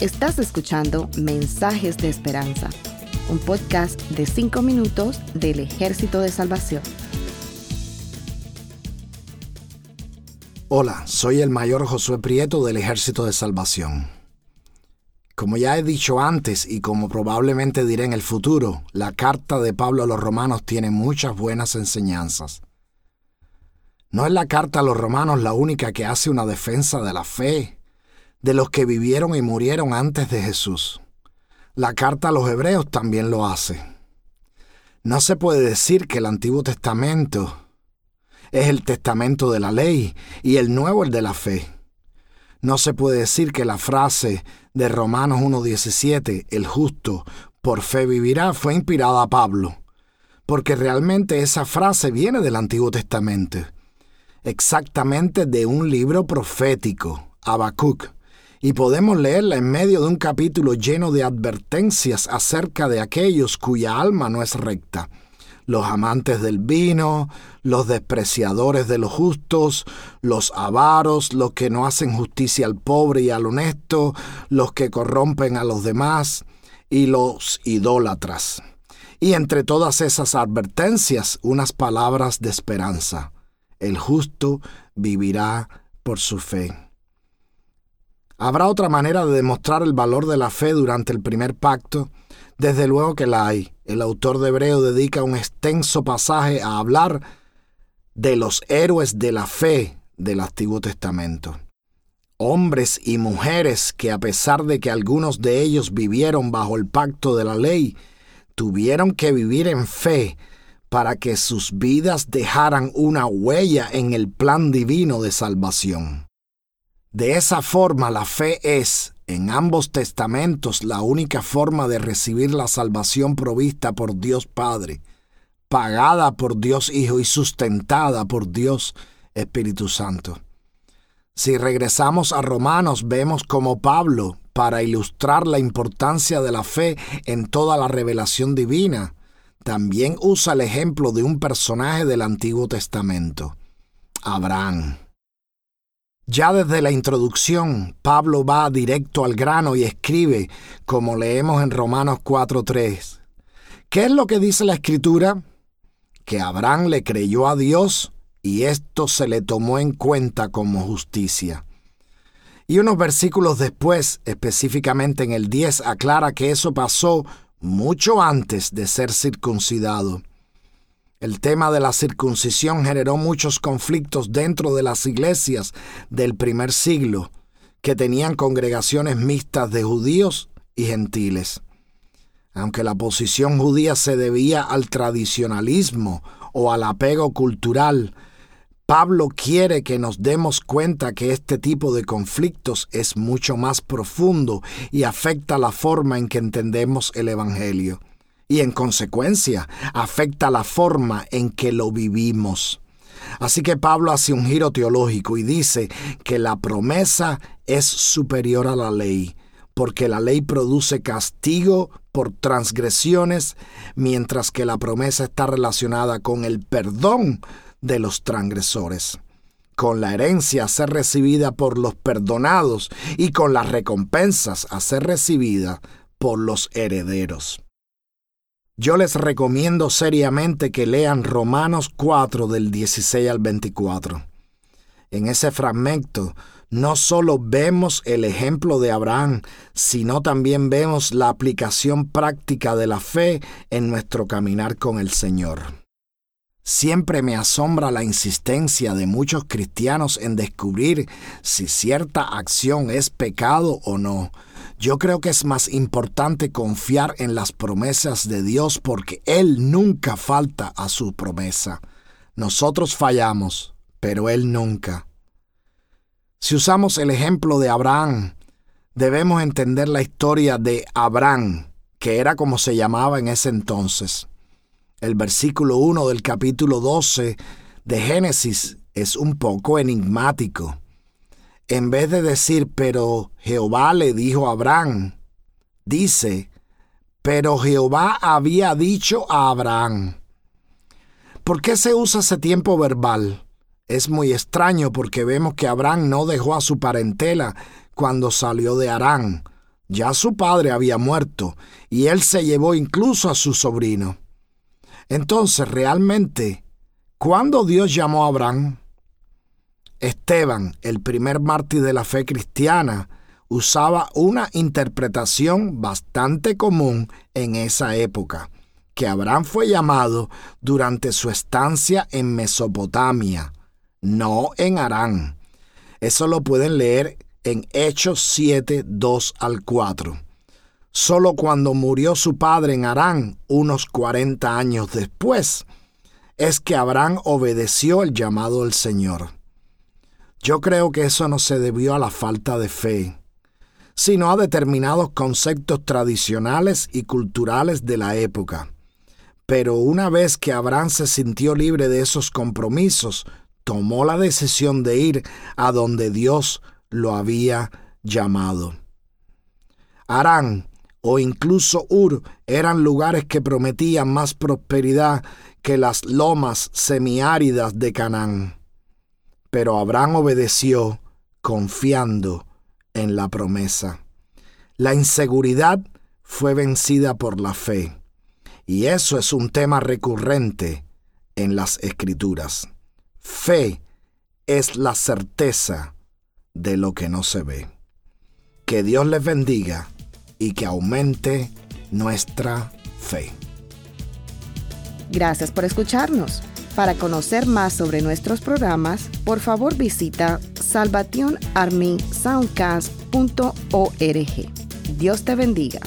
Estás escuchando Mensajes de Esperanza, un podcast de 5 minutos del Ejército de Salvación. Hola, soy el mayor Josué Prieto del Ejército de Salvación. Como ya he dicho antes y como probablemente diré en el futuro, la carta de Pablo a los romanos tiene muchas buenas enseñanzas. No es la carta a los romanos la única que hace una defensa de la fe, de los que vivieron y murieron antes de Jesús. La carta a los hebreos también lo hace. No se puede decir que el Antiguo Testamento es el testamento de la ley y el nuevo el de la fe. No se puede decir que la frase de Romanos 1.17, el justo por fe vivirá, fue inspirada a Pablo, porque realmente esa frase viene del Antiguo Testamento exactamente de un libro profético, Habacuc, y podemos leerla en medio de un capítulo lleno de advertencias acerca de aquellos cuya alma no es recta, los amantes del vino, los despreciadores de los justos, los avaros, los que no hacen justicia al pobre y al honesto, los que corrompen a los demás, y los idólatras. Y entre todas esas advertencias, unas palabras de esperanza el justo vivirá por su fe. ¿Habrá otra manera de demostrar el valor de la fe durante el primer pacto? Desde luego que la hay. El autor de Hebreo dedica un extenso pasaje a hablar de los héroes de la fe del Antiguo Testamento. Hombres y mujeres que a pesar de que algunos de ellos vivieron bajo el pacto de la ley, tuvieron que vivir en fe para que sus vidas dejaran una huella en el plan divino de salvación. De esa forma la fe es, en ambos testamentos, la única forma de recibir la salvación provista por Dios Padre, pagada por Dios Hijo y sustentada por Dios Espíritu Santo. Si regresamos a Romanos, vemos como Pablo, para ilustrar la importancia de la fe en toda la revelación divina, también usa el ejemplo de un personaje del Antiguo Testamento, Abraham. Ya desde la introducción, Pablo va directo al grano y escribe, como leemos en Romanos 4.3. ¿Qué es lo que dice la Escritura? Que Abraham le creyó a Dios y esto se le tomó en cuenta como justicia. Y unos versículos después, específicamente en el 10, aclara que eso pasó mucho antes de ser circuncidado. El tema de la circuncisión generó muchos conflictos dentro de las iglesias del primer siglo, que tenían congregaciones mixtas de judíos y gentiles. Aunque la posición judía se debía al tradicionalismo o al apego cultural, Pablo quiere que nos demos cuenta que este tipo de conflictos es mucho más profundo y afecta la forma en que entendemos el Evangelio. Y en consecuencia, afecta la forma en que lo vivimos. Así que Pablo hace un giro teológico y dice que la promesa es superior a la ley, porque la ley produce castigo por transgresiones, mientras que la promesa está relacionada con el perdón de los transgresores, con la herencia a ser recibida por los perdonados y con las recompensas a ser recibida por los herederos. Yo les recomiendo seriamente que lean Romanos 4 del 16 al 24. En ese fragmento no solo vemos el ejemplo de Abraham, sino también vemos la aplicación práctica de la fe en nuestro caminar con el Señor. Siempre me asombra la insistencia de muchos cristianos en descubrir si cierta acción es pecado o no. Yo creo que es más importante confiar en las promesas de Dios porque Él nunca falta a su promesa. Nosotros fallamos, pero Él nunca. Si usamos el ejemplo de Abraham, debemos entender la historia de Abraham, que era como se llamaba en ese entonces. El versículo 1 del capítulo 12 de Génesis es un poco enigmático. En vez de decir, pero Jehová le dijo a Abraham, dice, pero Jehová había dicho a Abraham. ¿Por qué se usa ese tiempo verbal? Es muy extraño porque vemos que Abraham no dejó a su parentela cuando salió de Arán. Ya su padre había muerto y él se llevó incluso a su sobrino. Entonces, realmente, ¿cuándo Dios llamó a Abraham? Esteban, el primer mártir de la fe cristiana, usaba una interpretación bastante común en esa época, que Abraham fue llamado durante su estancia en Mesopotamia, no en Arán. Eso lo pueden leer en Hechos 7, 2 al 4. Solo cuando murió su padre en Arán, unos 40 años después, es que Abraham obedeció el llamado del Señor. Yo creo que eso no se debió a la falta de fe, sino a determinados conceptos tradicionales y culturales de la época. Pero una vez que Abraham se sintió libre de esos compromisos, tomó la decisión de ir a donde Dios lo había llamado. Arán o incluso Ur eran lugares que prometían más prosperidad que las lomas semiáridas de Canaán. Pero Abraham obedeció confiando en la promesa. La inseguridad fue vencida por la fe. Y eso es un tema recurrente en las escrituras. Fe es la certeza de lo que no se ve. Que Dios les bendiga y que aumente nuestra fe. Gracias por escucharnos. Para conocer más sobre nuestros programas, por favor visita salvationarmysoundcast.org. Dios te bendiga.